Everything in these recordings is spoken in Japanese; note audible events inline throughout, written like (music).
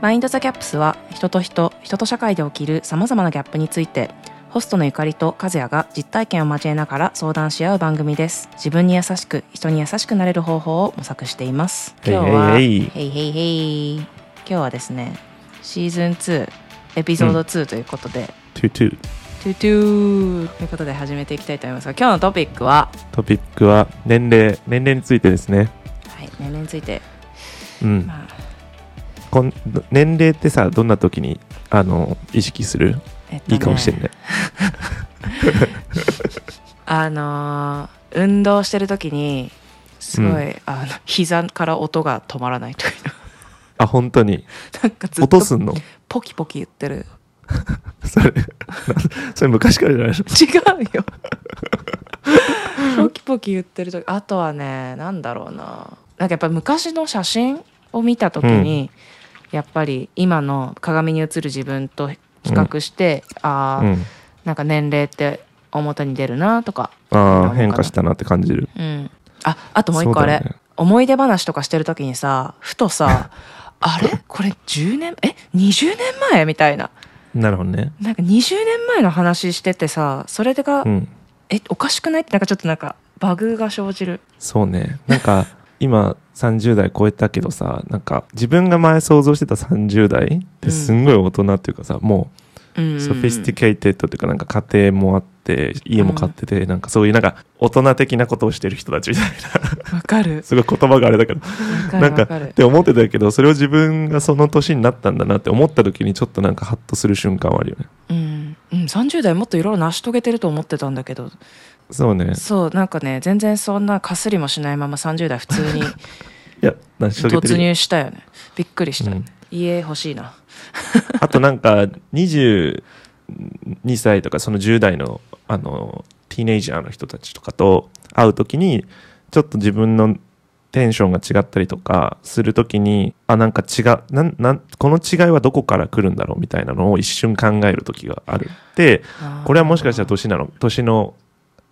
Mind the Gaps は人と人、人と社会で起きる様々なギャップについてホストのゆかりと和也が実体験を交えながら相談し合う番組です。自分に優しく、人に優しくなれる方法を模索しています。今日は、へいへいへい今日はですね、シーズン2、エピソード2ということで、トゥトゥトゥトゥーということで始めていきたいと思いますが、今日のトピックは、トピックは年齢年齢についてですね。はい、年齢について、うん。まあ、こん年齢ってさどんな時にあの意識する？えっとね。いい顔してるねあのー運動してる時にすごい、うあの膝から音が止まらないという。あ本当に？なんかずっと音すんの？ポキポキ言ってる。(laughs) それ (laughs) それ昔からじゃないの？違うよ。ポキポキ言ってる時あとはねなんだろうな。なんかやっぱり昔の写真を見た時に、やっぱり今の鏡に映る自分と比較して、ああ、うん。なんか年齢って表に出るなとかああ変化したなって感じる。うん。ああともう一個あれ、ね。思い出話とかしてる時にさふとさ (laughs) あれ？これ10年？え？20年前？みたいな。なるほどね。なんか20年前の話しててさそれが、うん。え？おかしくない？ってなんかちょっとなんかバグが生じる。そうね。なんか (laughs) 今30代超えたけどさなんか自分が前想像してた30代ってすんごい大人っていうかさ、もうん。う sophisticated っていうかなんか家庭もあって家も買ってて、なんかそういうなんか大人的なことをしてる人たちみたいな。わかる。(laughs) すごい言葉があれだけど。なんかって思ってたけどそれを自分がその年になったんだなって思った時にちょっとなんかハッとする瞬間はあるよね。うん、うん、30代もっといろいろ成し遂げてると思ってたんだけどそうね。そうなんかね全然そんなかすりもしないまま30代普通に (laughs) いや突入したよね。びっくりした。よね、うん。家欲しいな。(laughs) あとなんか22歳とかその10代のあのティーネイジャーの人たちとかと会う時にちょっと自分のテンションが違ったりとかする時にあなんか違うなんなんこの違いはどこから来るんだろうみたいなのを一瞬考える時がある。でこれはもしかしたら年なの年の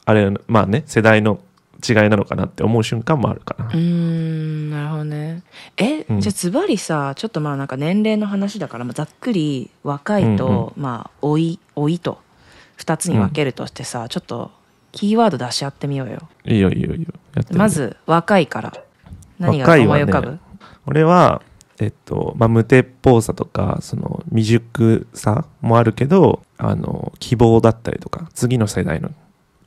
あれまあね世代の違いなのかなって思う瞬間もあるかな。うーんなるほどね。え、うん。じゃあズバリさちょっとまあなんか年齢の話だから、まあ、ざっくり若いと、まあ老い老いと2つに分けるとしてさ、ちょっとキーワード出し合ってみようよ。いいよいいよいいよまず若いから何が思い浮かぶ、俺は、えっとまあ、無鉄砲さとかその未熟さもあるけどあの希望だったりとか次の世代の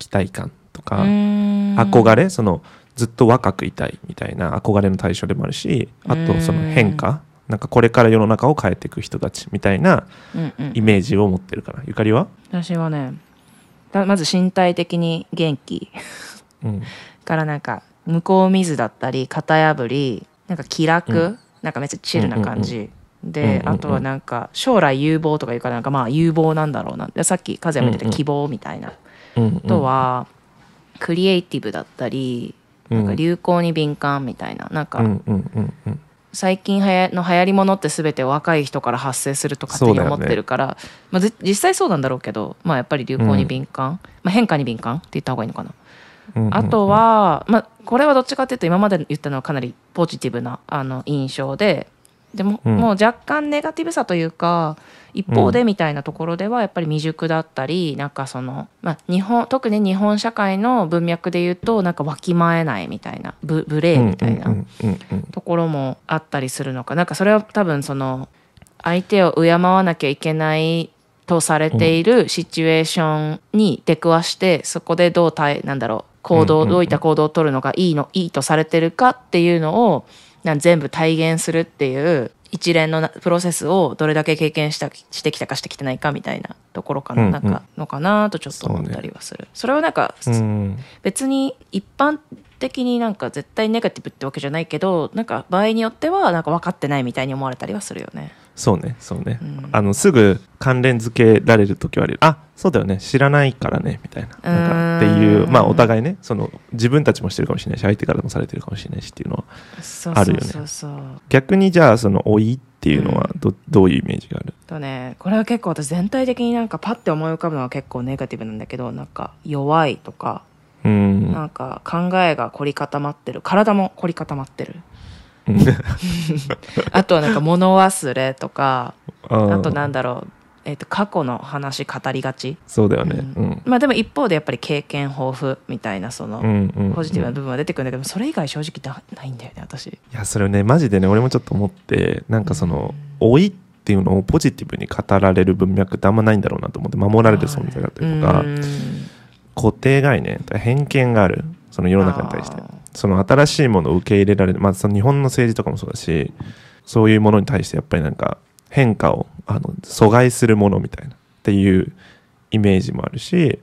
期待感とか、憧れそのずっと若くいたいみたいな憧れの対象でもあるしあとその変化なんかこれから世の中を変えていく人たちみたいなうんうん。イメージを持ってるからゆかりは、私はねだまず身体的に元気。うん、からなんか向こう水だったり型破りなんか気楽、うん。なんかめっちゃチルな感じ、うんで、うんうんうん。あとはなんか将来有望とか言うからなんかまあ有望なんだろうな。でさっき和也も言ってうんうんた希望みたいな、うんうんあとはクリエイティブだったりなんか流行に敏感みたいな。なんか最近はやの流行りものって全て若い人から発生すると勝手に思ってるから、まあ、ぜ実際そうなんだろうけど、まあ、やっぱり流行に敏感、まあ、変化に敏感って言った方がいいのかな。あとは、まあ、これはどっちかっていうと今まで言ったのはかなりポジティブなあの印象ででも,、うん。もう若干ネガティブさというか一方でみたいなところではやっぱり未熟だったりなんかその、まあ、日本特に日本社会の文脈で言うとなんかわきまえないみたいなブ無礼みたいなうんうんうんうんところもあったりするのか。なんかそれは多分その相手を敬わなきゃいけないとされているシチュエーションに出くわしてそこでどう対なんだろう行動、うんうんうん。どういった行動を取るのがいいのいいとされてるかっていうのを全部体現するっていう一連のなプロセスをどれだけ経験したしてきたかしてきてないかみたいなところかな,、なんかのかなとちょっと思ったりはする。そ,、れはなんか、うん別に一般的になんか絶対ネガティブってわけじゃないけどなんか場合によってはなんか分かってないみたいに思われたりはするよね。そうねそうね、うん。あのすぐ関連付けられる時はあるあそうだよね。知らないからねみたいな。なんかっていううんまあお互いねその自分たちもしてるかもしれないし相手からもされてるかもしれないしっていうのはあるよね。逆にじゃあその老いっていうのはど,、どういうイメージがある？とねこれは結構私全体的になんかパッて思い浮かぶのは結構ネガティブなんだけどなんか弱いとか、うん。なんか考えが凝り固まってる。体も凝り固まってる。うあとはなんか物忘れとかああとなんだろう、えっと過去の話語りがち。そうだよね。ううん。まあでも一方でやっぱり経験豊富みたいなその、うんうんポジティブな部分は出てくるんだけどそれ以外正直なないんだよね私。いやそれねマジでね俺もちょっと思ってなんかその老いっていうのをポジティブに語られる文脈ってあんまないんだろうなと思って守られる存在だったりとかうん。固定概念偏見があるその世の中に対して。その新しいものを受け入れられる、まあ、その日本の政治とかもそうだしそういうものに対してやっぱりなんか変化をあの阻害するものみたいなっていうイメージもあるし、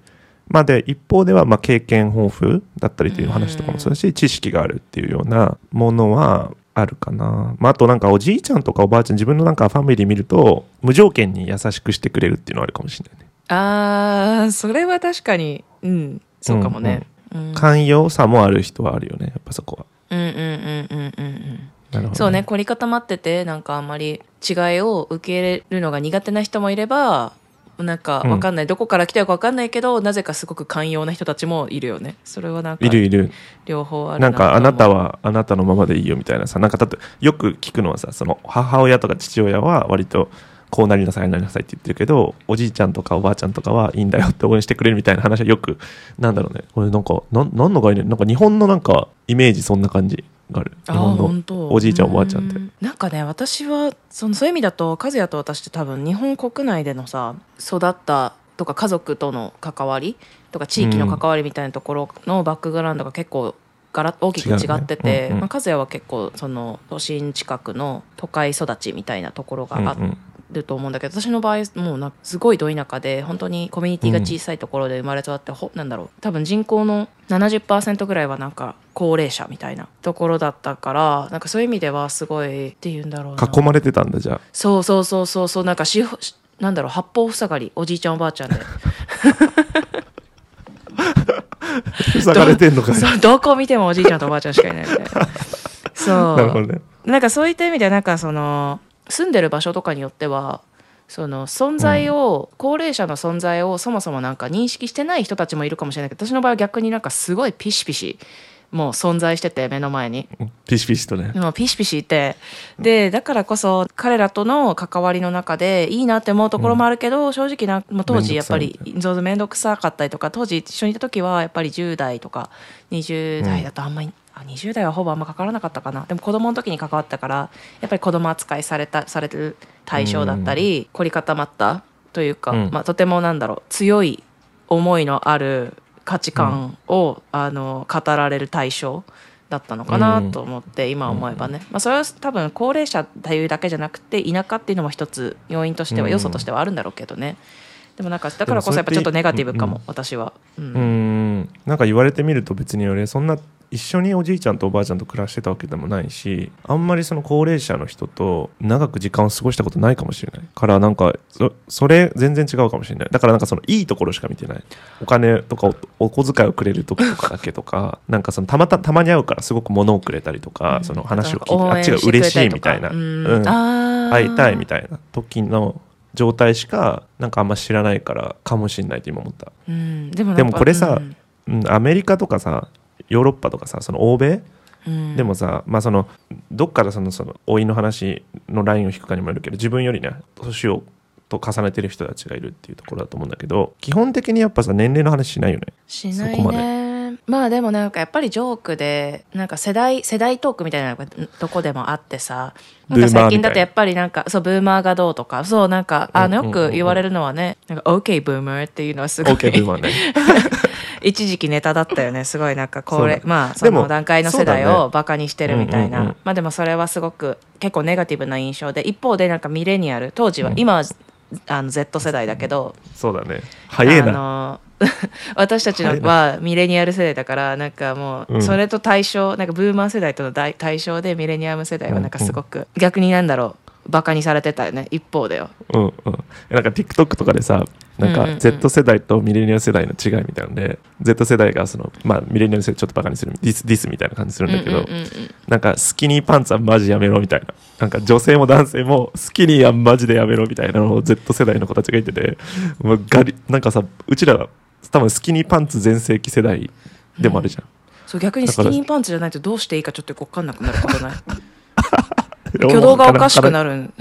まあ、で一方ではまあ経験豊富だったりという話とかもそうだし知識があるっていうようなものはあるかな、まあ、あとなんかおじいちゃんとかおばあちゃん自分のなんかファミリー見ると無条件に優しくしてくれるっていうのはあるかもしれないね。あーそれは確かに。うん。そうかもね、うん寛容さもある人はあるよね。やっぱそこは。うんうんうんうんうんうん。なるほど、そうね凝り固まっててなんかあんまり違いを受け入れるのが苦手な人もいればなんかわかんない、どこから来たのかわかんないけどなぜかすごく寛容な人たちもいるよね。それはなんかいるいる。両方あるなんかあなたははあなたのままでいいよみたいなさ。なんかだってよく聞くのはさその母親とか父親は割とこうなりなさいああなりなさいって言ってるけどおじいちゃんとかおばあちゃんとかはいいんだよって応援してくれるみたいな話はよくなんだろうね。これなんかなんなんの概念？なんか日本のなんかイメージそんな感じがある。日本のおじいちゃんおばあちゃんって。うなんかね私はそのそういう意味だと和也と私って多分日本国内でのさ育ったとか家族との関わりとか地域の関わりみたいなところのバックグラウンドが結構ガラ大きく違ってて、ねうんうん。まあ、和也は結構その都心近くの都会育ちみたいなところがあっると思うんだけど私の場合もうなすごいど田舎で本当にコミュニティが小さいところで生まれ育って、ほなんだろう多分人口の70%ぐらいはなんか高齢者みたいなところだったからなんかそういう意味ではすごいっていうんだろうな。囲まれてたんだじゃそうそうそうそうそうなんかししなんだろう八方塞がりおじいちゃんおばあちゃんで。あ塞がれてんのかい (laughs) そうどこ見てもおじいちゃんとおばあちゃんしかいないみたいな。そう。なるほどね。なんかそういった意味ではなんかその住んでる場所とかによってはその存在を、高齢者の存在をそもそもなんか認識してない人たちもいるかもしれないけど私の場合は逆になんかすごいピシピシもう存在してて目の前に。うん。ピシピシとね。もうピシピシいて。でだからこそ彼らとの関わりの中でいいなって思うところもあるけど、正直な、まあ、当時やっぱり面倒くさかったりとか当時一緒にいた時はやっぱり10代とか20代だとあんまり、あ20代はほぼあんま関わらなかったかな。でも子供の時に関わったからやっぱり子供扱いされたされてる対象だったり、凝り固まったというか、うん。まあ、とてもなんだろう強い思いのある価値観を、あの語られる対象だったのかなと思って、今思えばね、まあ、それは多分高齢者っていうだけじゃなくて田舎っていうのも一つ要因としてはうん。要素としてはあるんだろうけどね、でもなんかだからこそやっぱちょっとネガティブかも、うん私は、うん。なんか言われてみると別に俺そんな一緒におじいちゃんとおばあちゃんと暮らしてたわけでもないしあんまりその高齢者の人と長く時間を過ごしたことないかもしれないからなんかそそれ全然違うかもしれない。だからなんかそのいいところしか見てない。お金とかおお小遣いをくれる時とかだけとか (laughs) なんかそのたまたたまに会うからすごく物をくれたりとか、その話を聞いてあっちが嬉しいみたいな、うん。うん。会いたいみたいな時の状態しかなんかあんま知らないからかもしれないって今思った。うん、でもこれさうん。うん、アメリカとかさヨーロッパとかさその欧米？うん。でもさ、まあそのどっからそのその老いの話のラインを引くかにもよるけど自分よりね年をと重ねてる人たちがいるっていうところだと思うんだけど基本的にやっぱさ年齢の話しないよね。しないそこまねまあでもなんかやっぱりジョークでなんか世代世代トークみたいなとこでもあってさなんか最近だとやっぱりなんかそうブーマーがどうとかそうなんかあのよく言われるのはねなんか OK ブーマーっていうのはすごい。OK ブーマーね (laughs) 一時期ネタだったよね。すごいなんかこれまあその段階の世代をバカにしてるみたいな、うん。うんうんまあでもそれはすごく結構ネガティブな印象で一方でなんかミレニアル当時は、うん。今はあの Z 世代だけど、そうだね。早いあなの (laughs) 私たちのはミレニアル世代だからなんかもううん。それと対象、なんかブーマー世代との対対象でミレニアム世代はなんかすごく逆になんだろうバカにされてたよね一方でようんうん。なんか TikTok とかでさなんかうんうんうん。Z 世代とミレニアル世代の違いみたいなので、Z 世代がその、まあ、ミレニアル世代ちょっとバカにするディスディスみたいな感じするんだけど、うんうんうんうん。なんかスキニーパンツはマジやめろみたいな。なんか女性も男性もスキニーはマジでやめろみたいなのを Z 世代の子たちが言っててもうガリなんかさうちら多分スキニーパンツ全盛期世代でもあるじゃん、そう逆にスキニーパンツじゃないとどうしていいかちょっと分かんなくなることない？(laughs) 挙動がおかしくなる。(laughs)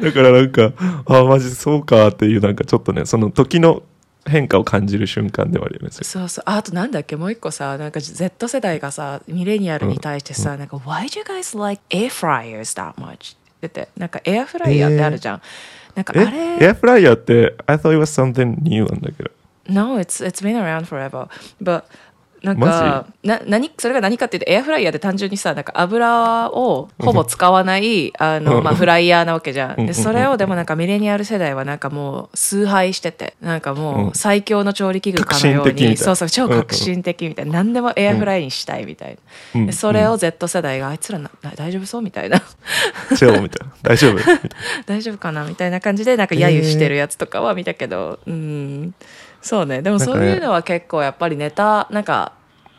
だからなんかあマジそうかっていうなんかちょっとねその時の変化を感じる瞬間ではあるよねそうそう。あとなんだっけ？もう一個さなんか Z 世代がさミレニアルに対してさ、なんか「Why do you guys like air fryers that much?」ってなんかエアフライヤー。ってあるじゃん、なんかあえエれアフライヤーって I thought it was something new なんだけど。No, it's, it's been around forever. But なんかな何それが何かっていうとエアフライヤーで単純にさなんか油をほぼ使わないあの、まあ、フライヤーなわけじゃん。でそれをでもなんかミレニアル世代はなんかもう崇拝しててなんかもう最強の調理器具かのように、そうそう超革新的みたいな、何でもエアフライにしたいみたいな、うん。でそれを Z 世代があいつらな大丈夫そうみたいな。チェオみたいな。大丈夫？(laughs) 大丈夫かなみたいな感じでなんか揶揄してるやつとかは見たけど、うんそうね。でもそういうのは結構やっぱりネタなんか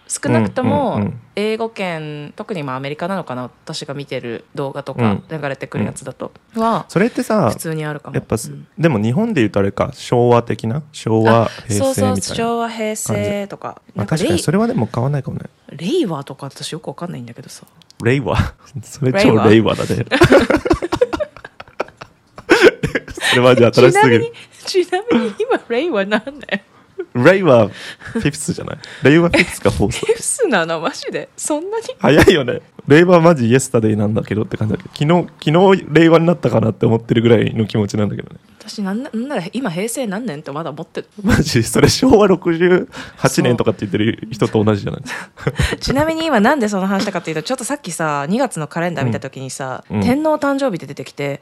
少なくともん英語圏特にまあアメリカなのかな私が見てる動画とかうん。流れてくるやつだとはそれってさ普通にあるかも。やっぱ、うん。でも日本で言うとあれか昭和的な？昭和あ平そうそう成みたいな昭和平成とか。まあ、確かにそれはでも変わんないかもね。令和とか私よくわかんないんだけどさ。令和 (laughs) それ超令和だね。(laughs) それはじゃあち新しすぎるちなみに今令和何年令和フィフスじゃない？令和フィフスかフォースフスなの？マジで？そんなに？早いよね。令和マジイエスタデイなんだけどって感じだけ？ど昨日昨日令和になったかなって思ってるぐらいの気持ちなんだけどね。私なんななんなら今平成何年ってまだ思ってる。マジ？それ昭和68年とかって言ってる人と同じじゃない？(laughs) ちなみに今なんでその話したかっていうとちょっとさっきさ2月のカレンダー見た時にさ、うん。天皇誕生日で出てきて、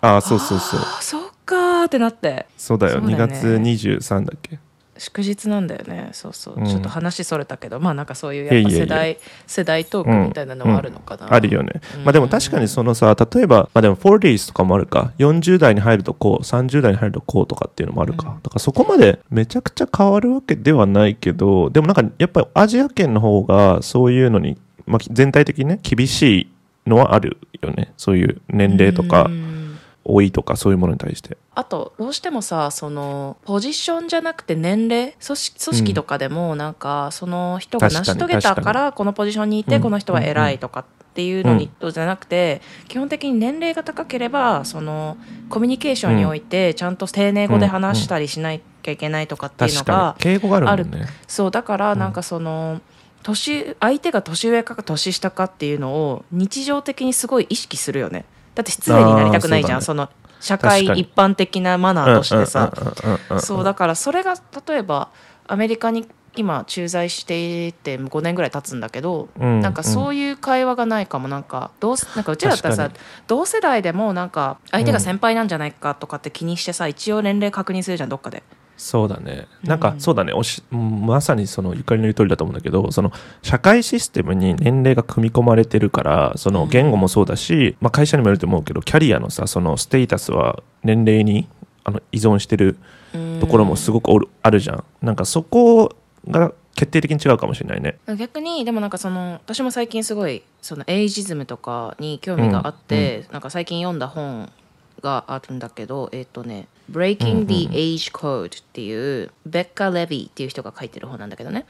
ああそうそうそう。あそっかーってなって。そうだよ。2そうだよね。月23だっけ？祝日なんだよね。そうそう、うん。ちょっと話それたけど。まあなんかそういういやいやいややっぱ世代世代トークみたいなのはあるのかな、あるよね、うん。まあでも確かにそのさ例えば、まあ、でも 40s とかもあるか。40代に入るとこう30代に入るとこうとかっていうのもあるか、うん。だからそこまでめちゃくちゃ変わるわけではないけどでもなんかやっぱりアジア圏の方がそういうのに、まあ、全体的にね厳しいのはあるよね。そういう年齢とか。うん老いとかそういうものに対して。あとどうしてもさそのポジションじゃなくて年齢組織組織とかでもなんかその人が成し遂げた確からこのポジションにいてうん。この人は偉いとかっていうのにうん。とじゃなくて基本的に年齢が高ければそのコミュニケーションにおいてちゃんと丁寧語で話したりしなきゃいけないとかっていうのがあるね。そうだからなんかその年相手が年上か年下かっていうのを日常的にすごい意識するよねだって失礼になりたくないじゃんあーその社会一般的なマナーとしてさ。そうだからそれが例えばアメリカに今駐在していて5年ぐらい経つんだけど、うんなんかそういう会話がないかもな。んかどう (laughs) なんかうちらだったらさ確同世代でもなんか相手が先輩なんじゃないかとかって気にしてさ、一応年齢確認するじゃんどっかで。そうだね。なんか、うんそうだねおし。うんまさにそのゆかりの言う通りだと思うんだけど、その社会システムに年齢が組み込まれてるから、その言語もそうだし、まあ会社にもよると思うけど、キャリアのさ、そのステータスは年齢にあの依存してるところもすごくおるあるじゃん。なんかそこが決定的に違うかもしれないね。逆にでもなんかその私も最近すごいそのエイジズムとかに興味があって、なんか最近読んだ本があるんだけどえっ、とね「Breaking the Age Code」っていうベッカ・レビーっていう人が書いてる本なんだけどね。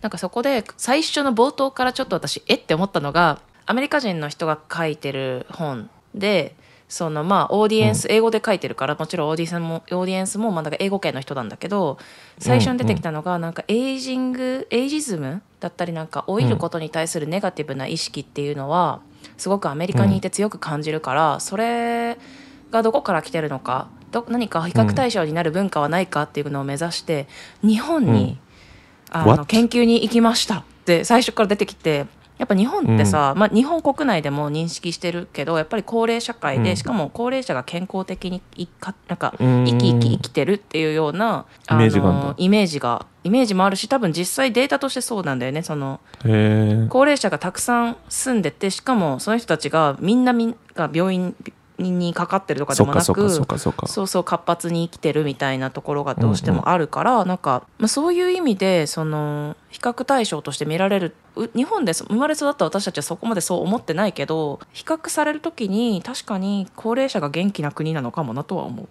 なんかそこで最初の冒頭からちょっと私えって思ったのがアメリカ人の人が書いてる本でそのまあオーディエンス、英語で書いてるからもちろんオーディエンスもオーディエンスもまあ英語圏の人なんだけど最初に出てきたのがなんかエイジングエイジズムだったりなんか老いることに対するネガティブな意識っていうのはすごくアメリカにいて強く感じるからそれがどこから来てるのかど何か比較対象になる文化はないかっていうのを目指して日本に、あの？研究に行きましたって最初から出てきてやっぱ日本ってさ、まあ、日本国内でも認識してるけどやっぱり高齢社会で、うん。しかも高齢者が健康的にいかなんかうん。生き生き生きてるっていうようなイメージがイメージがイメージもあるし多分実際データとしてそうなんだよねその。高齢者がたくさん住んでてしかもその人たちがみんなみんが病院にかかってるとかでもなくかそうそう活発に生きてるみたいなところがどうしてもあるから、なんか、まあ、そういう意味でその比較対象として見られるう日本で生まれ育った私たちはそこまでそう思ってないけど比較される時に確かに高齢者が元気な国なのかもなとは思う。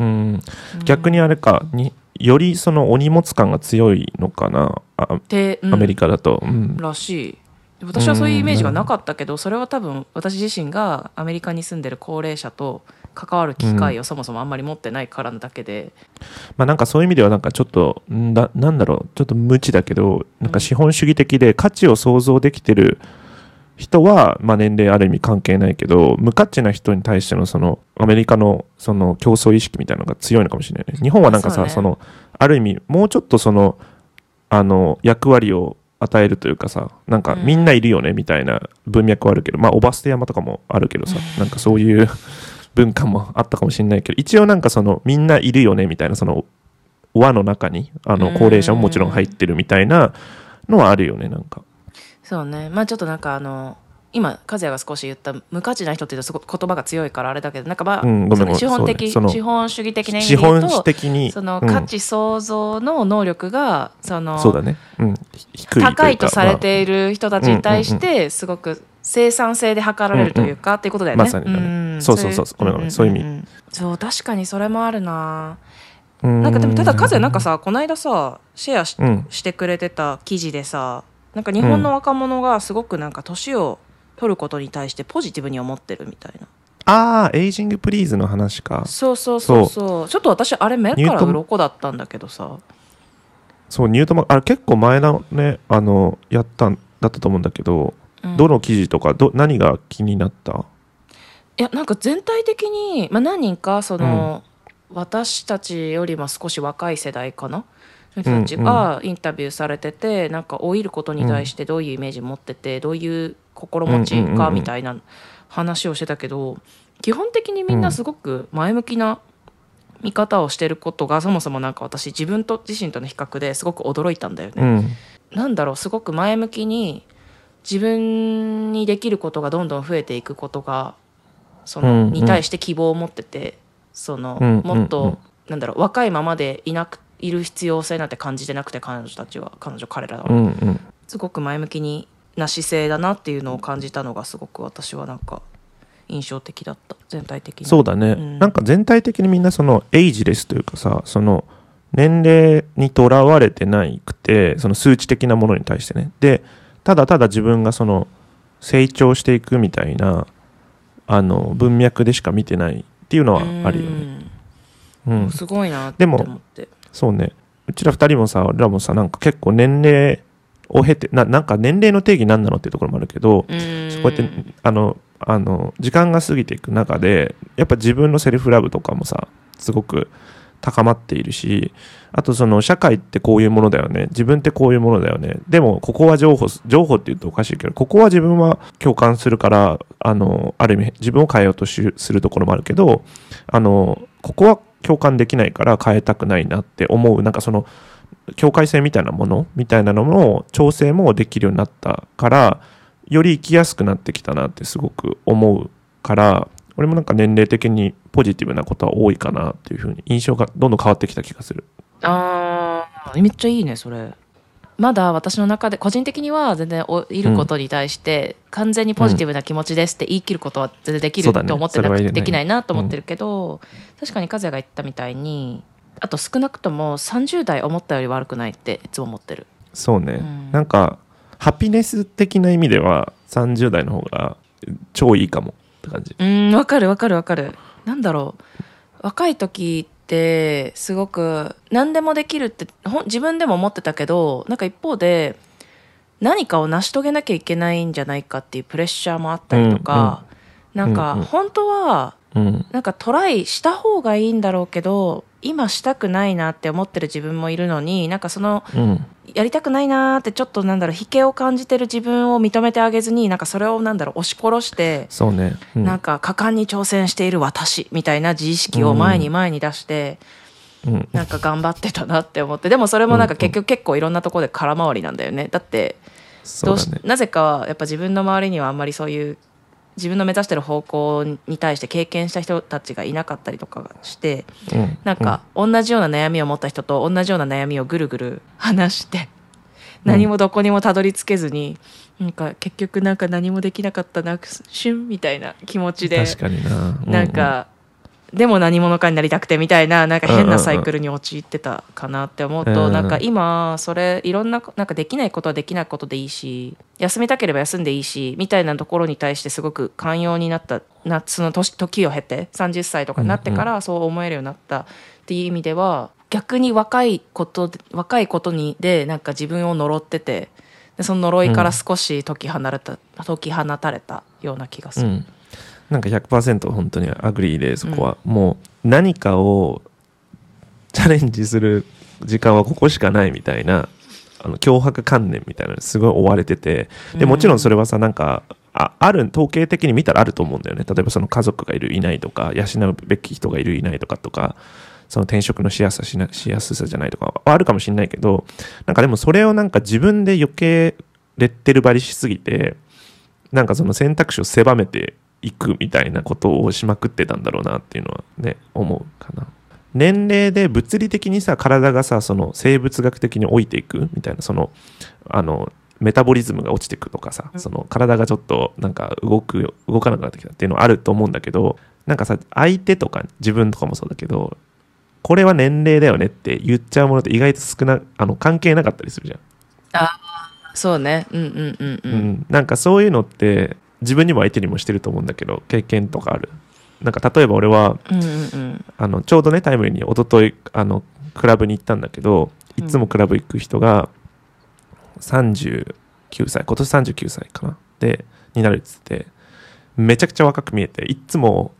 うん。逆にあれか、によりそのお荷物感が強いのかな、あで、うんアメリカだと。うん。らしい私はそういうイメージがなかったけど、それは多分私自身がアメリカに住んでる高齢者と関わる機会をそもそもあんまり持ってないからだけで、まあなんかそういう意味ではなんかちょっとんだなんだろうちょっと無知だけどなんか資本主義的で価値を想像できてる人は、まあ、年齢ある意味関係ないけど無価値な人に対してのそのアメリカのその競争意識みたいなのが強いのかもしれないね。日本はなんかさそ,、ね。のある意味もうちょっとそのあの役割を与えるというかさなんかうん。みんないるよねみたいな文脈はあるけど、まあおば捨て山とかもあるけどさなんかそういう (laughs) 文化もあったかもしれないけど一応なんかそのみんないるよねみたいなその輪の中にあのうん。高齢者ももちろん入ってるみたいなのはあるよねなんか。そうね。まあちょっとなんかあの今和也が少し言った無価値な人っていうとすごく言葉が強いからあれだけどなんかまあ、うん資本的、資本主義的な意味で言うと的にそのうん。価値創造の能力がそのそうだね、うん、低いというか高いとされている人たちに対してすごく生産性で測られるというかっていうことだよね。まさにだね。ん。そうそうそうごめんごめん。そういう意味。そう確かにそれもあるな。まあなんかでもただ和也なんかささこの間さシェアし,、うん。してくれてた記事でさなんか日本の若者がすごくなんか年を取ることに対してポジティブに思ってるみたいな。ああ Aging Please の話か。そうそうそうそう。ちょっと私あれ目から鱗だったんだけどさ。そう NEUT マあれ結構前のね。あのやったんだったと思うんだけど、うん。どの記事とかど何が気になった？いやなんか全体的に、まあ、何人かその、私たちよりも少し若い世代かな？の人たちがインタビューされてて、なんか老いることに対してどういうイメージ持ってて、どういう心持ちかみたいな話をしてたけど基本的にみんなすごく前向きな見方をしてることがそもそもなんか私自分と自身との比較ですごく驚いたんだよね。うん。なんだろうすごく前向きに自分にできることがどんどん増えていくことがその、うんうん。に対して希望を持っててその、うんうんもっと、うんなんだろう若いままでいなくいる必要性なんて感じてなくて彼女たちは彼女彼らは、うんうん。すごく前向きにな姿勢だなっていうのを感じたのがすごく私はなんか印象的だった。全体的に。そうだね、うん。なんか全体的にみんなそのエイジレスというかさその年齢にとらわれてないくてその数値的なものに対してね。でただただ自分がその成長していくみたいなあの文脈でしか見てないっていうのはあるよね。うん。うん。すごいなってでも思って。そうね。うちら二人もさ俺らもさなんか結構年齢を経てななんか年齢の定義何なのっていうところもあるけど、うん。こうやってあのあの時間が過ぎていく中でやっぱ自分のセルフラブとかもさすごく高まっているしあとその社会ってこういうものだよね自分ってこういうものだよねでもここは情報情報って言うとおかしいけどここは自分は共感するからあのある意味自分を変えようとしするところもあるけどあのここは共感できないから変えたくないなって思うなんかその境界線みたいなものみたいなのの調整もできるようになったからより生きやすくなってきたなってすごく思うから俺もなんか年齢的にポジティブなことは多いかなっていうふうに印象がどんどん変わってきた気がする。あーめっちゃいいねそれ。まだ私の中で個人的には全然おいることに対して完全にポジティブな気持ちですって言い切ることは全然できるそうだねと思ってなくてそれは言えないできないなと思ってるけど、確かに和也が言ったみたいにあと少なくとも30代思ったより悪くないっていつも思ってる。そうね、うん。なんかハピネス的な意味では30代の方が超いいかも。って感じ。うんわかるわかるわかる。なんだろう。若い時ってすごく何でもできるって自分でも思ってたけどなんか一方で何かを成し遂げなきゃいけないんじゃないかっていうプレッシャーもあったりとか、なんかうんうん。本当はうん、なんかトライした方がいいんだろうけど今したくないなって思ってる自分もいるのになんかそのうん、やりたくないなーってちょっとなんだろう引けを感じてる自分を認めてあげずになんかそれをなんだろう押し殺してそうね。うん。なんか果敢に挑戦している私みたいな自意識を前に前に出して、うん。なんか頑張ってたなって思ってでもそれもなんか結局結構いろんなところで空回りなんだよね。だってどうしね。なぜかやっぱ自分の周りにはあんまりそういう自分の目指してる方向に対して経験した人たちがいなかったりとかしてうん。なんか同じような悩みを持った人と同じような悩みをぐるぐる (laughs) 話して何もどこにもたどり着けずに、なんか結局なんか何もできなかったなシュンみたいな気持ちで確かにな。うなん、かでも何者かになりたくてみたいななんか変なサイクルに陥ってたかなって思うと、なんか今それいろんななんかできないことはできないことでいいし休みたければ休んでいいしみたいなところに対してすごく寛容になったなその年時を経て30歳とかになってからそう思えるようになったっていう意味では逆に若いことで若いことにでなんか自分を呪っててでその呪いから少し解き放れた、解き放たれたような気がする。うん、なんか100%本当に agree でそこは、もう何かをチャレンジする時間はここしかないみたいなあの強迫観念みたいなのにすごい追われてて。でもちろんそれはさなんかあある統計的に見たらあると思うんだよね。例えばその家族がいるいないとか養うべき人がいるいないとかとかその転職のしやすさしなしやすさじゃないとかはあるかもしれないけどなんかでもそれをなんか自分で余計レッテル張りしすぎてなんかその選択肢を狭めていくみたいなことをしまくってたんだろうなっていうのはね思うかな。年齢で物理的にさ体がさその生物学的に老いていくみたいなそのあのメタボリズムが落ちていくとかさその体がちょっとなんか動く動かなくなってきたっていうのはあると思うんだけどなんかさ相手とか自分とかもそうだけどこれは年齢だよねって言っちゃうものって意外と少なあの関係なかったりするじゃん。そうね。うんうんうんう、うんん、なんかそういうのって自分にも相手にもしてると思うんだけど経験とかある。なんか例えば俺はうんうんうん。あのちょうどねタイムリーに一昨日あのクラブに行ったんだけどいつもクラブ行く人が39歳今年39歳かな？でになるっつってめちゃくちゃ若く見えていつも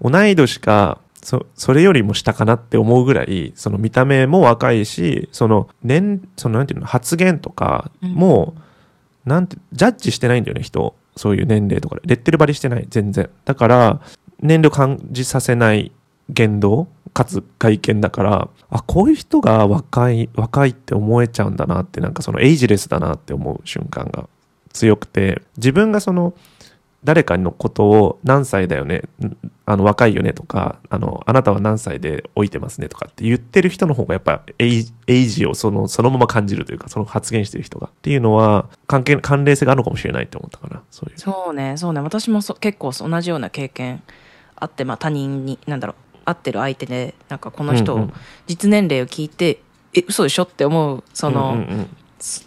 同い年かそそれよりも下かなって思うぐらいその見た目も若いしその年そのなんていうの発言とかも、なんてジャッジしてないんだよね人そういう年齢とかでレッテル張りしてない全然。だから年齢を感じさせない言動かつ外見だからあこういう人が若い若いって思えちゃうんだなってなんかそのエイジレスだなって思う瞬間が強くて自分がその誰かのことを何歳だよねんあの若いよねとかあのあなたは何歳で老いてますねとかって言ってる人の方がやっぱエイエイジをそのそのまま感じるというかその発言してる人がっていうのは関係関連性があるのかもしれないって思ったかな。そういう。そうねそうね。私もそ結構同じような経験あって、まあ、他人になんだろう会ってる相手でなんかこの人、うんうん。実年齢を聞いてえ嘘でしょって思うその、うんうんうん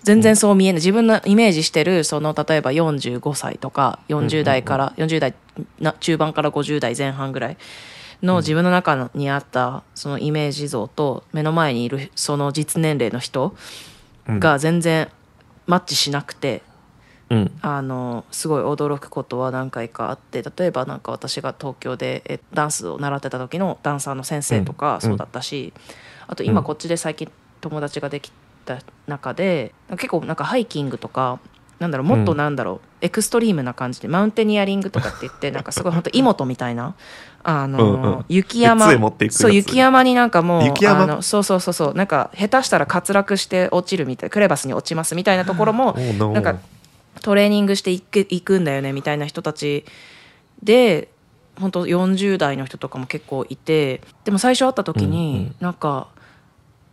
全然そう見えない。自分のイメージしてるその例えば45歳とか40代から、40代な中盤から50代前半ぐらいの自分の中にあったそのイメージ像と目の前にいるその実年齢の人が全然マッチしなくて、うん。あのすごい驚くことは何回かあって例えばなんか私が東京でえダンスを習ってた時のダンサーの先生とかうん。そうだったし、あとうん。今こっちで最近友達ができた中で結構なんかハイキングとかなんだろうもっとなんだろう、エクストリームな感じでマウンテニアリングとかって言って (laughs) なんかすごい本当妹みたいなあの、うんうん。雪山そう雪山になんかもう雪山？あのそうそうそうそうなんか下手したら滑落して落ちるみたいクレバスに落ちますみたいなところも Oh. なんかトレーニングしていくいくんだよねみたいな人たちで本当40代の人とかも結構いてでも最初会った時うんうにん。なんか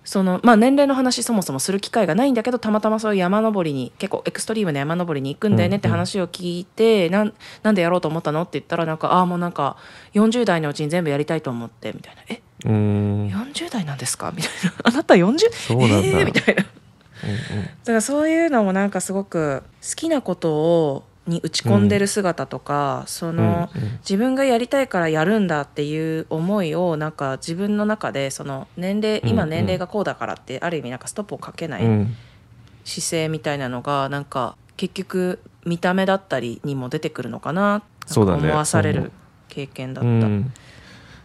そのまあ年齢の話そもそもする機会がないんだけどたまたまそういう山登りに結構エクストリームな山登りに行くんだよねって話を聞いて、なんなんでやろうと思ったの？って言ったらなんかああもうなんか40代のうちに全部やりたいと思ってみたいな「え？うーん40代なんですか?」みたいな「(laughs) あなた 40? そうなんだ。えー？みたいな。うんうん。だからそういうのもなんかすごく好きなことをに打ち込んでる姿とか、その、うんうん。自分がやりたいからやるんだっていう思いをなんか自分の中でその年齢うんうん。今年齢がこうだからってある意味なんかストップをかけないうん。姿勢みたいなのがなんか結局見た目だったりにも出てくるのかなそうだね。なんか思わされる経験だった。うん。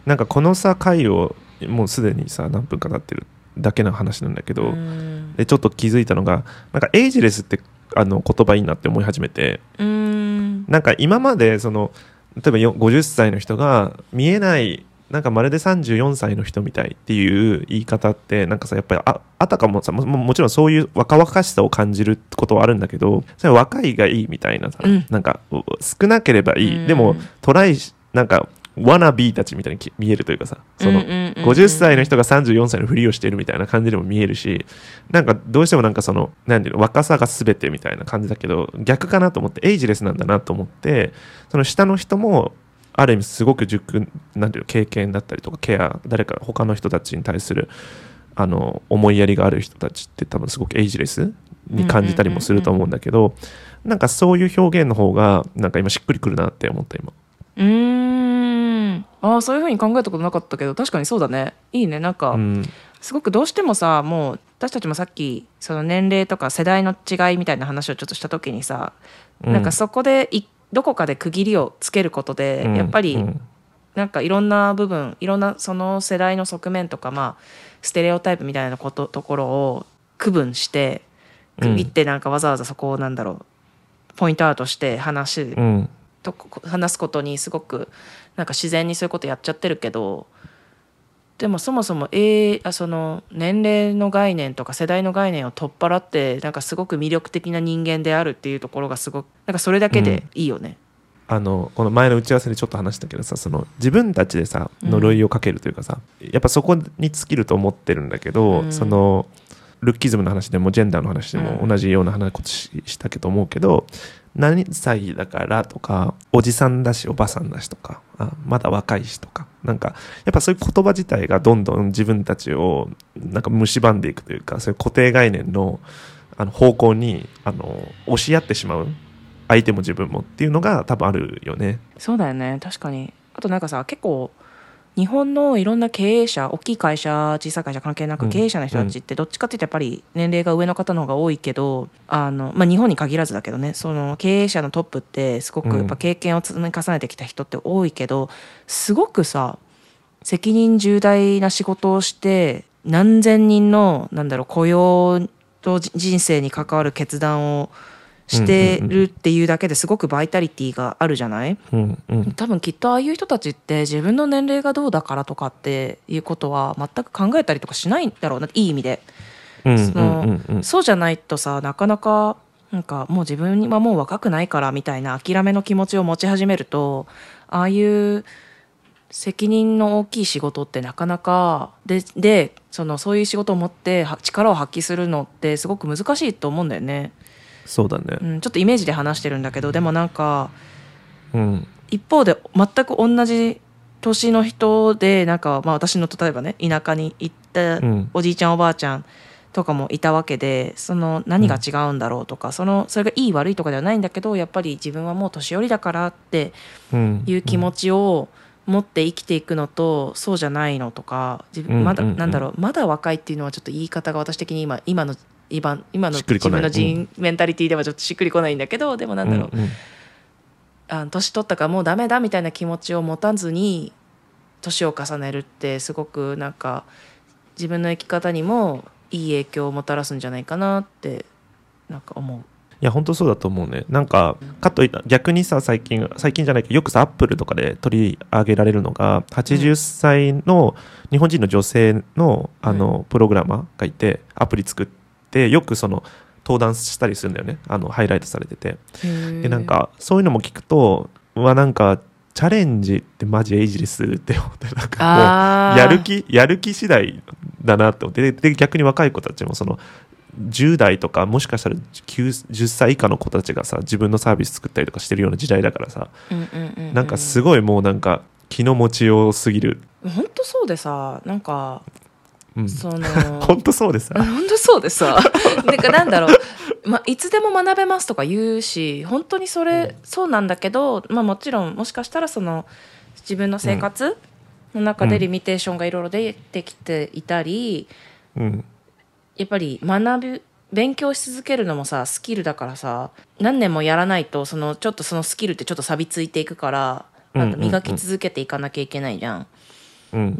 なんかこのさ回をもうすでにさ何分か経ってるだけの話なんだけど、うん。でちょっと気づいたのがなんかエイジレスってあの言葉いいなって思い始めて。うん。なんか今までその例えばよ50歳の人が見えないなんかまるで34歳の人みたいっていう言い方ってなんかさやっぱりああたかもさもももちろんそういう若々しさを感じることはあるんだけどそれ若いがいいみたいなさ、うん。なんか少なければいい、うん。でもトライしなんかワナビーたちみたいにき見えるというかさその、うんうんうんうん。50歳の人が34歳のふりをしてるみたいな感じでも見えるしなんかどうしてもなんかそのていうの若さが全てみたいな感じだけど逆かなと思ってエイジレスなんだなと思ってその下の人もある意味すごく熟なんていうの経験だったりとかケア誰か他の人たちに対するあの思いやりがある人たちって多分すごくエイジレスに感じたりもすると思うんだけど、なんかそういう表現の方がなんか今しっくりくるなって思った今。うーんああそういうふうに考えたことなかったけど確かにそうだね。いいね。なんか、うん。すごくどうしてもさもう私たちもさっきその年齢とか世代の違いみたいな話をちょっとした時にさ、うん。なんかそこでいどこかで区切りをつけることで、うん。やっぱりうん。なんかいろんな部分いろんなその世代の側面とかまあステレオタイプみたいなことところを区分して区切ってなんかわざわざそこをなんだろうポイントアウトして話すうん。と話すことにすごくなんか自然にそういうことやっちゃってるけどでもそもそも、えーあその年齢の概念とか世代の概念を取っ払ってなんかすごく魅力的な人間であるっていうところがすごくなんかそれだけでいいよね。あのこの前の打ち合わせでちょっと話したけどさその自分たちでさうん。呪いをかけるというかさ、やっぱそこに尽きると思ってるんだけど、うん。そのルッキズムの話でもジェンダーの話でうん。も同じような話ししたけど思うけど何歳だからとかおじさんだしおばさんだしとかあまだ若いしとかなんかやっぱそういう言葉自体がどんどん自分たちをなんか蝕んでいくというかそういう固定概念のあの方向にあの押し合ってしまう相手も自分もっていうのが多分あるよね。そうだよね。確かに。あとなんかさ結構日本のいろんな経営者大きい会社小さい会社関係なく経営者の人たちってどっちかっていうとやっぱり年齢が上の方の方が多いけどあの、まあ、日本に限らずだけどねその経営者のトップってすごくやっぱ経験を積み重ねてきた人って多いけどすごくさ責任重大な仕事をして何千人のなんだろう雇用と人生に関わる決断をしてるっていうだけですごくバイタリティがあるじゃない？うんうん。多分きっとああいう人たちって自分の年齢がどうだからとかっていうことは全く考えたりとかしないんだろうないい意味で、うんそのうじゃないとさなかなかなんかもう自分はもう若くないからみたいな諦めの気持ちを持ち始めるとああいう責任の大きい仕事ってなかなかででそのそういう仕事を持っては力を発揮するのってすごく難しいと思うんだよね、そうだね。う。ん、ちょっとイメージで話してるんだけどでもなんかうん。一方で全く同じ年の人でなんか、まあ、私の例えばね田舎に行ったうん。おじいちゃんおばあちゃんとかもいたわけでその何が違うんだろうとか、そのそれがいい悪いとかではないんだけどやっぱり自分はもう年寄りだからってうん。いう気持ちを持って生きていくのと、そうじゃないのとか自分まだ、うんうんうん。なんだろうまだ若いっていうのはちょっと言い方が私的に今今の今今の自分の人、メンタリティではちょっとしっくりこないんだけどでもなんだろう、うんうん。年取ったからもうダメだみたいな気持ちを持たずに年を重ねるってすごくなんか自分の生き方にもいい影響をもたらすんじゃないかなってなんか思う。いや本当そうだと思うね。なんかかといった逆にさ最近最近じゃないけどよくさアップルとかで取り上げられるのが80歳の日本人の女性のあのプログラマーがいてアプリ作ってよくその登壇したりするんだよね。あのハイライトされてて。でなんかそういうのも聞くとうわなんかチャレンジってマジエイジレスって思って (laughs) なんかもうやる気やる気次第だなって思って。でで逆に若い子たちもその10代とかもしかしたら9 10歳以下の子たちがさ自分のサービス作ったりとかしてるような時代だからさなんかすごいもうなんか気の持ちようすぎる、本当そうでさなんかうん、その (laughs) 本当そうでさ本当そうでさ (laughs) なんかなんだろう、まあ、いつでも学べますとか言うし本当にそれ、そうなんだけど、まあ、もちろんもしかしたらその自分の生活の中でリミテーションがいろいろ出てきていたり、うん。やっぱり学ぶ勉強し続けるのもさスキルだからさ何年もやらないとそのちょっとそのスキルってちょっと錆びついていくからなんか磨き続けていかなきゃいけないじゃん。うん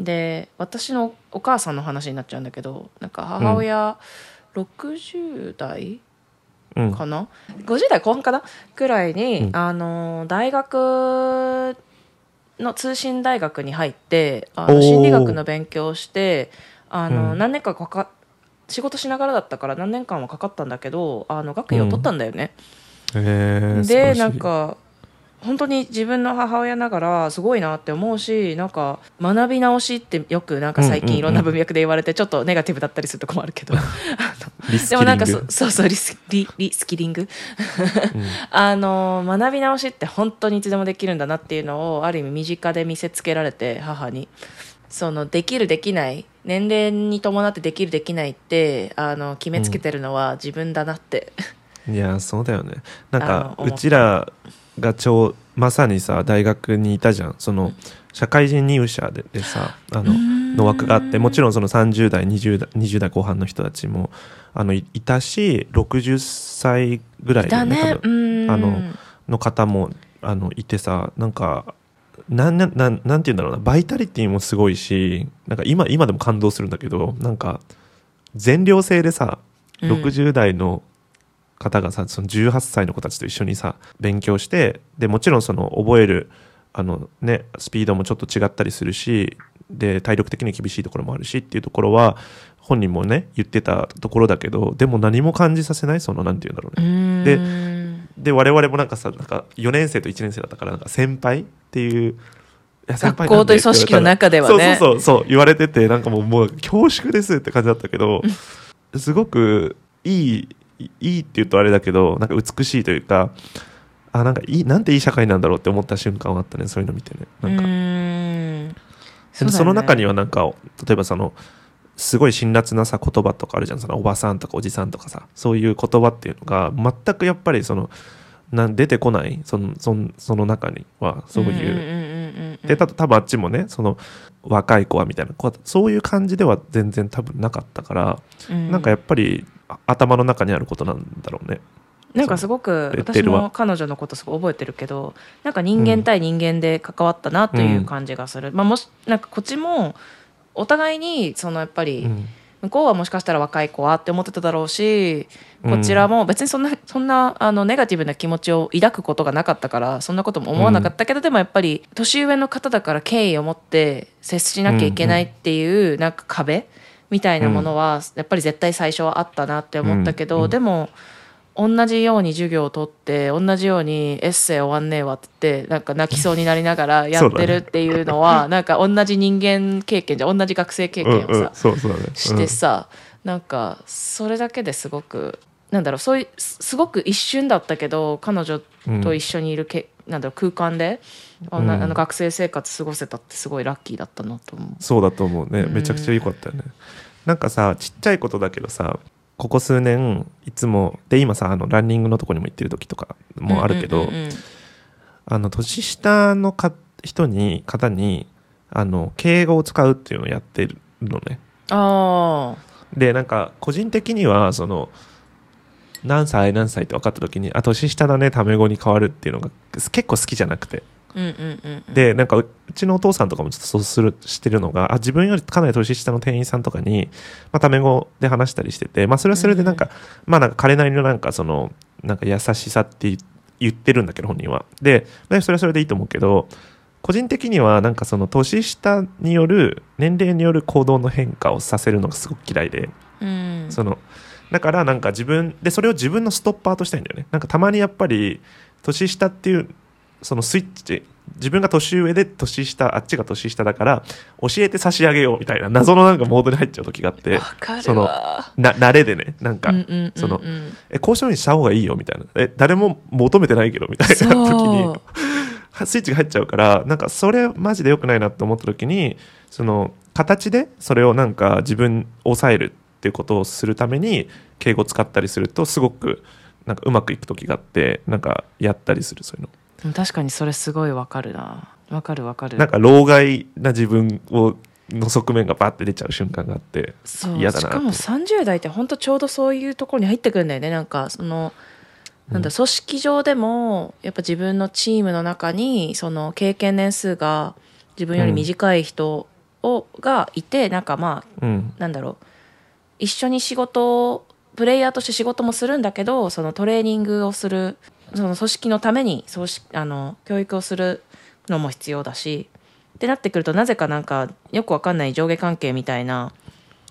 で私のお母さんの話になっちゃうんだけどなんか母親、60代うん。かな、50代後半かな？くらいに、うん。あの大学の通信大学に入ってあの心理学の勉強をしてあの、うん。何年かかか仕事しながらだったから何年間はかかったんだけどあの学位を取ったんだよね。へえでなんか本当に自分の母親ながらすごいなって思うしなんか学び直しってよくなんか最うんうんうん近いろんな文脈で言われてちょっとネガティブだったりするとこもあるけど。でもなんかそそうそうリスリリスキリング。あの学び直しって本当にいつでもできるんだなっていうのをある意味身近で見せつけられて母に。そのできるできない年齢に伴ってできるできないってあの決めつけてるのは自分だなって、いやそうだよね。なんあかうちらがちょうまさにさ大学にいたじゃん。その社会人入社ででさあのの枠があってもちろんその30代20代 ,20 代後半の人たちもあのいいたし60歳ぐらいだね多分。うん。あのの方もあのいてさなんかなんなんなんなんて言うんだろうなバイタリティもすごいしなんか今今でも感動するんだけどなんか全寮制でさうん。60代の方がさその18歳の子たちと一緒にさ勉強してでもちろんその覚えるあの、ね、スピードもちょっと違ったりするしで体力的に厳しいところもあるしっていうところは本人もね言ってたところだけどでも何も感じさせないそのなんて言うんだろうね。でうん。で我々もなんかさなんか4年生と1年生だったからなんか先輩っていう学校という組織の中ではね。そうそうそうそう言われててなんかもうもう恐縮ですって感じだったけどすごくいいいいって言うとあれだけどなんか美しいというかあなんかいいなんていい社会なんだろうって思った瞬間はあったねそういうの見てね。なんか、うん。でもその中にははなんか例えばそのすごい辛辣なさ言葉とかあるじゃん。そのおばさんとかおじさんとかさ。そういう言葉っていうのが全くやっぱりそのなん出てこない。そのそのその中にはそういう、でた多分あっちもねその若い子はみたいなそういう感じでは全然多分なかったから、なんかやっぱりあ頭の中にあることなんだろうね。なんかすごく私も彼女のことすごい覚えてるけどなんか人間対人間で関わったなという感じがする、まあ、もしなんかこっちもお互いにそのやっぱりうん。向こうはもしかしたら若い子はって思ってただろうしこちらも別にそんなそんなあのネガティブな気持ちを抱くことがなかったからそんなことも思わなかったけど、でもやっぱり年上の方だから敬意を持って接しなきゃいけないっていうなんか壁みたいなものはやっぱり絶対最初はあったなって思ったけど、うん。うん。でも同じように授業を取って同じようにエッセイ終わんねえわってなんか泣きそうになりながらやってるっていうのはなんか同じ人間経験じゃ同じ学生経験をさ。してさ、なんかそれだけですごくなんだろうそういうすすごく一瞬だったけど彼女と一緒にいるけ、なんだろう空間で、あうん。あの学生生活過ごせたってすごいラッキーだったなと思う。そうだと思うね。うん。めちゃくちゃ良かったよね、なんかさちっちゃいことだけどさここ数年いつもで今さあのランニングのとこにも行ってる時とかもあるけど、うんうんうんうん。あの年下のか人に方にあの敬語を使うっていうのをやってるのね。あでなんか個人的にはその何歳何歳って分かった時にあ年下だねタメ語に変わるっていうのが結構好きじゃなくて。あうんうんうんうん。でなんかううちのお父さんとかもちょっとそうするしてるのがあ自分よりかなり年下の店員さんとかに、まあ、タメ語で話したりしてて、まあ、それはそれでなんか、まあなんか彼なりのなんかそのなんか優しさって言言ってるんだけど本人は。ででそれはそれでいいと思うけど個人的にはなんかその年下による年齢による行動の変化をさせるのがすごく嫌いで。うん。そのだからなんか自分でそれを自分のストッパーとしたいんだよね。なんかたまにやっぱり年下っていうそのスイッチ自分が年上で年下あっちが年下だから教えて差し上げようみたいな謎のなんかモードに入っちゃう時があってそのわな慣れでねなんか、うんうんうんうん。そのえ交渉にした方がいいよみたいな。え誰も求めてないけどみたいな時にそう。(laughs) スイッチが入っちゃうからなんかそれマジで良くないなって思った時にその形でそれをなんか自分を抑えるっていうことをするために敬語使ったりするとすごくなんかうまくいく時があってなんかやったりするそういうの。うん確かにそれすごいわかるな。わかるわかる。なんか老害な自分をの側面がバッて出ちゃう瞬間があってそう。嫌だなしかも30代って本当ちょうどそういうところに入ってくるんだよね。なんかそのなんだ組織上でもやっぱ自分のチームの中にその経験年数が自分より短い人を、がいてなんかまあうん。なんだろう。一緒に仕事をプレイヤーとして仕事もするんだけどそのトレーニングをするその組織のために組織あの教育をするのも必要だしってなってくるとなぜかなんかよくわかんない上下関係みたいな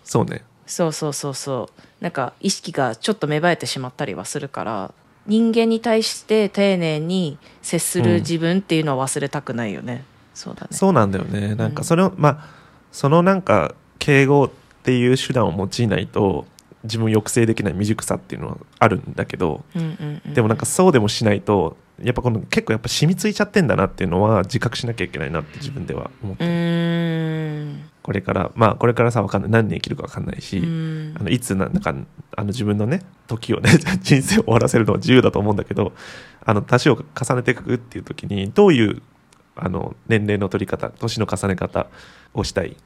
そうね。そうそうそうそう。なんか意識がちょっと芽生えてしまったりはするから人間に対して丁寧に接する自分っていうのは忘れたくないよね、そうだね。そうなんだよね。なんかそれを、まあそのなんか敬語っていう手段を用いないと自分を抑制できない未熟さっていうのはあるんだけどでもなんかそうでもしないとやっぱこの結構やっぱ染みついちゃってんだなっていうのは自覚しなきゃいけないなって自分では思ってこれからまあこれからさわかんない。何年生きるかわかんないし、うん。あのいつななんかあの自分のね時をね (laughs) 人生を終わらせるのは自由だと思うんだけどあの年を重ねていくっていう時にどういうあの年齢の取り方年の重ね方をしたい？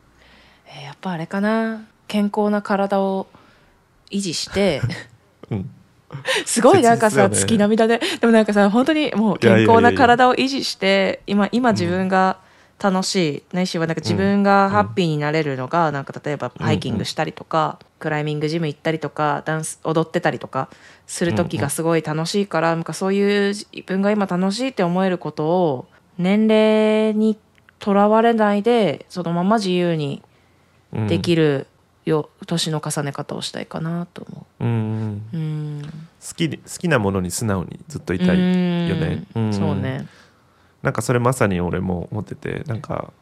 えーやっぱあれかな。健康な体を維持して (laughs) うん。すごいなんかさ、ね。月並みだね。でもなんかさ本当にもう健康な体を維持して今今自分が楽しい、ないしはなんか自分がハッピーになれるのが、なんか例えばハイキングしたりとか、クライミングジム行ったりとかダンス踊ってたりとかする時がすごい楽しいから、なんかそういう自分が今楽しいって思えることを年齢にとらわれないでそのまま自由にうんできるよ、年の重ね方をしたいかなと思う。んう。うん。好きで好きなものに素直にずっといたいよね。うん。うん。そうね。なんかそれまさに俺も思っててなんか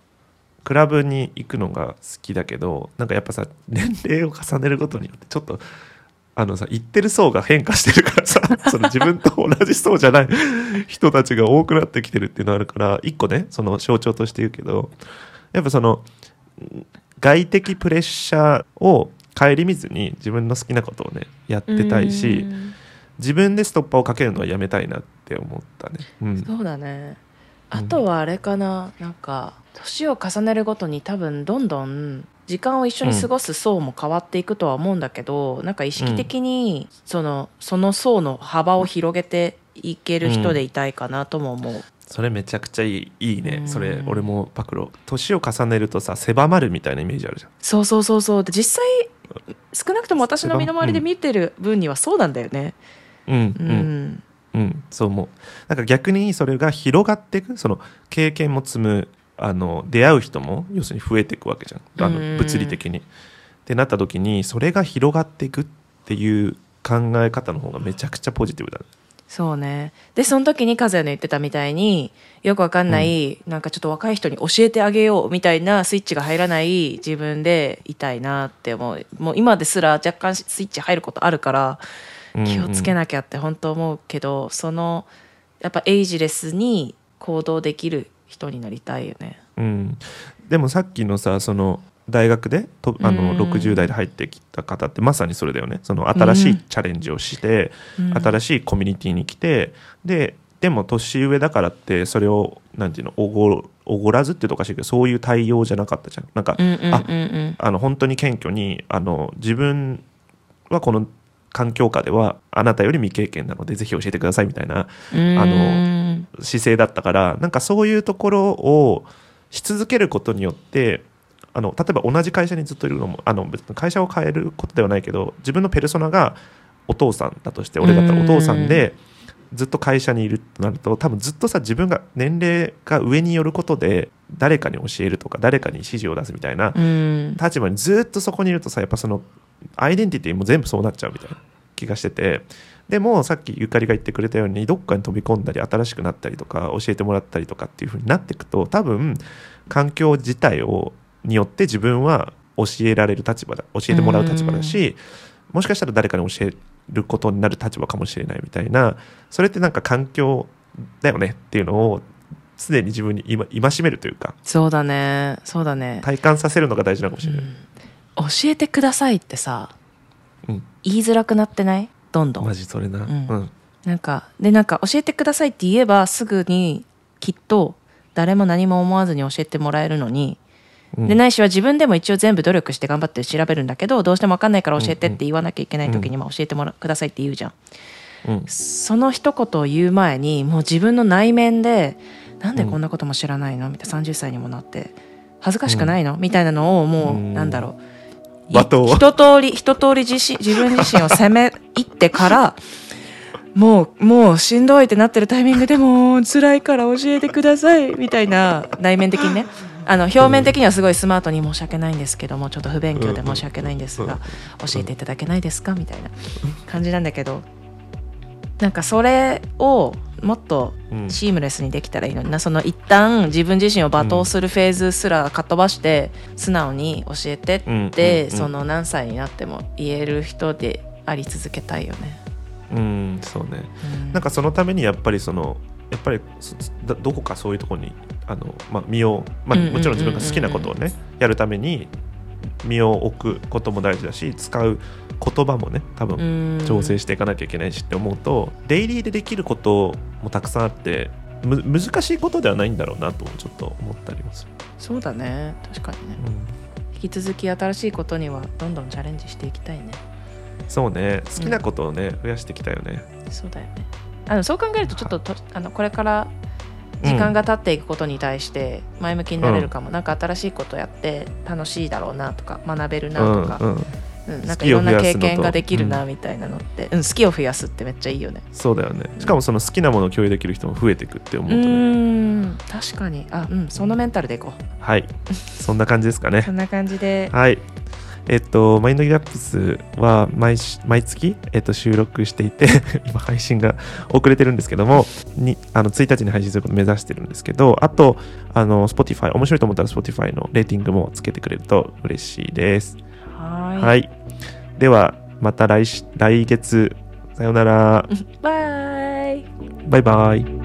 クラブに行くのが好きだけどなんかやっぱさ年齢を重ねることによってちょっとあのさ行ってる層が変化してるからさ (laughs) その自分と同じ層じゃない人たちが多くなってきてるっていうのがあるから一個ねその象徴として言うけどやっぱその外的プレッシャーを顧みずに自分の好きなことをねやってたいしうん。自分でストッパーをかけるのはやめたいなって思ったね。うん。そうだね。あとはあれかな。なんか年を重ねるごとに多分どんどん時間を一緒に過ごす層も変わっていくとは思うんだけど、なんか意識的にそのその層の幅を広げていける人でいたいかなとも思う、それめちゃくちゃいいいいね、うん。それ俺もパクロ年を重ねるとさ狭まるみたいなイメージあるじゃん。そうそうそうそう。で実際少なくとも私の身の回りで見てる分にはそうなんだよね。うんううん。ん、うんそう思う。なんか逆にそれが広がっていくその経験も積むあの出会う人も要するに増えていくわけじゃん。あうん。の物理的に。ってなった時にそれが広がっていくっていう考え方の方がめちゃくちゃポジティブだね。そうね。でその時に和也の言ってたみたいによくわかんない、なんかちょっと若い人に教えてあげようみたいなスイッチが入らない自分でいたいなって思う。もう今ですら若干スイッチ入ることあるから気をつけななきゃって本当思うけど、そのやっぱエイジレスに行動できる人になりたいよね。うん、でもさっきのさその大学でとあのうん。60代で入ってきた方ってまさにそれだよね。その新しうんいチャレンジをして、うん。新しいコミュニティに来てででも年上だからってそれをなんていうのおごおごらずって言うとおかしいけどそういう対応じゃなかったじゃん。なんか、あうんあの本当に謙虚にあの自分はこの環境下ではあなたより未経験なのでぜひ教えてくださいみたいなうん。あの姿勢だったからなんかそういうところをし続けることによってあの例えば同じ会社にずっといるのもあの別に会社を変えることではないけど自分のペルソナがお父さんだとして俺だったらお父さんでずっと会社にいるとなると多分ずっとさ自分が年齢が上によることで誰かに教えるとか誰かに指示を出すみたいなうん。立場にずっとそこにいるとさやっぱそのアイデンティティも全部そうなっちゃうみたいな気がしててでもさっきゆかりが言ってくれたようにどっかに飛び込んだり新しくなったりとか教えてもらったりとかっていう風になっていくと多分環境自体をによって自分は教えられる立場だ教えてもらう立場だしもしかしたら誰かに教えることになる立場かもしれないみたいなそれってなんか環境だよねっていうのを常に自分に今戒めるというかそうだねそうだね、体感させるのが大事なのかもしれない。うん。教えてくださいってさうん。言いづらくなってない？どんどん。マジそれな、ん。うん。なんかでなんか教えてくださいって言えばすぐにきっと誰も何も思わずに教えてもらえるのに、うんでないしは自分でも一応全部努力して頑張って調べるんだけどどうしても分かんないから教えてって言わなきゃいけない時にも教えてもらくださいって言うじゃん。うん。その一言を言う前にもう自分の内面でなんでこんなことも知らないのみたいな30歳にもなって恥ずかしくないの、みたいなのをもう、うん。なんだろう。一通り一通り自身 (laughs) 自分自身を責めいってからもうもうしんどいってなってるタイミングでもう辛いから教えてくださいみたいな内面的にねあの表面的にはすごいスマートに申し訳ないんですけどもちょっと不勉強で申し訳ないんですが教えていただけないですか？みたいな感じなんだけど。なんかそれをもっとうんシームレスにできたらいいのになその一旦自分自身を罵倒するフェーズすらかっ飛ばして素直に教えてって、その何歳になっても言える人であり続けたいよね。うんそうね。うん。なんかそのためにやっぱりそのやっぱりそどどこかそういうところにあの、まあ、身を、まあ、うんうんうんうんもちろん自分が好きなことをねやるために身を置くことも大事だし使う言葉もね多分うん。調整していかなきゃいけないしって思うと、デイリーでできることもたくさんあってむ難しいことではないんだろうなとちょっと思ったりもする、そうだね。確かにね。引き続き新しいことにはどんどんチャレンジしていきたいね。そうね。好きなことをね、増やしていきたいよね。そうだよねあのそう考えるとちょっととあのこれから時間が経っていくことに対して前向きになれるかも、なんか新しいことやって楽しいだろうなとか学べるなとか、うんうん。うんなんかいろんな経験ができるなみたいなのって、うん。好きを増やすってめっちゃいいよねそうだよね。しかもその好きなものを共有できる人も増えていくって思ううとね。ーん確かに。あうんそのメンタルでいこう。はい。そんな感じですかね。(laughs) そんな感じで。はい。えっと、マインドギャップスは毎し毎月、えっと、収録していて、(laughs) 今配信が遅れてるんですけども、にあの1日に配信することを目指してるんですけど、あと、あの、Spotify、面白いと思ったら Spotify のレーティングもつけてくれると嬉しいです。はーいはい。では、また来し来月、さようなら。(laughs) バイバイバイ。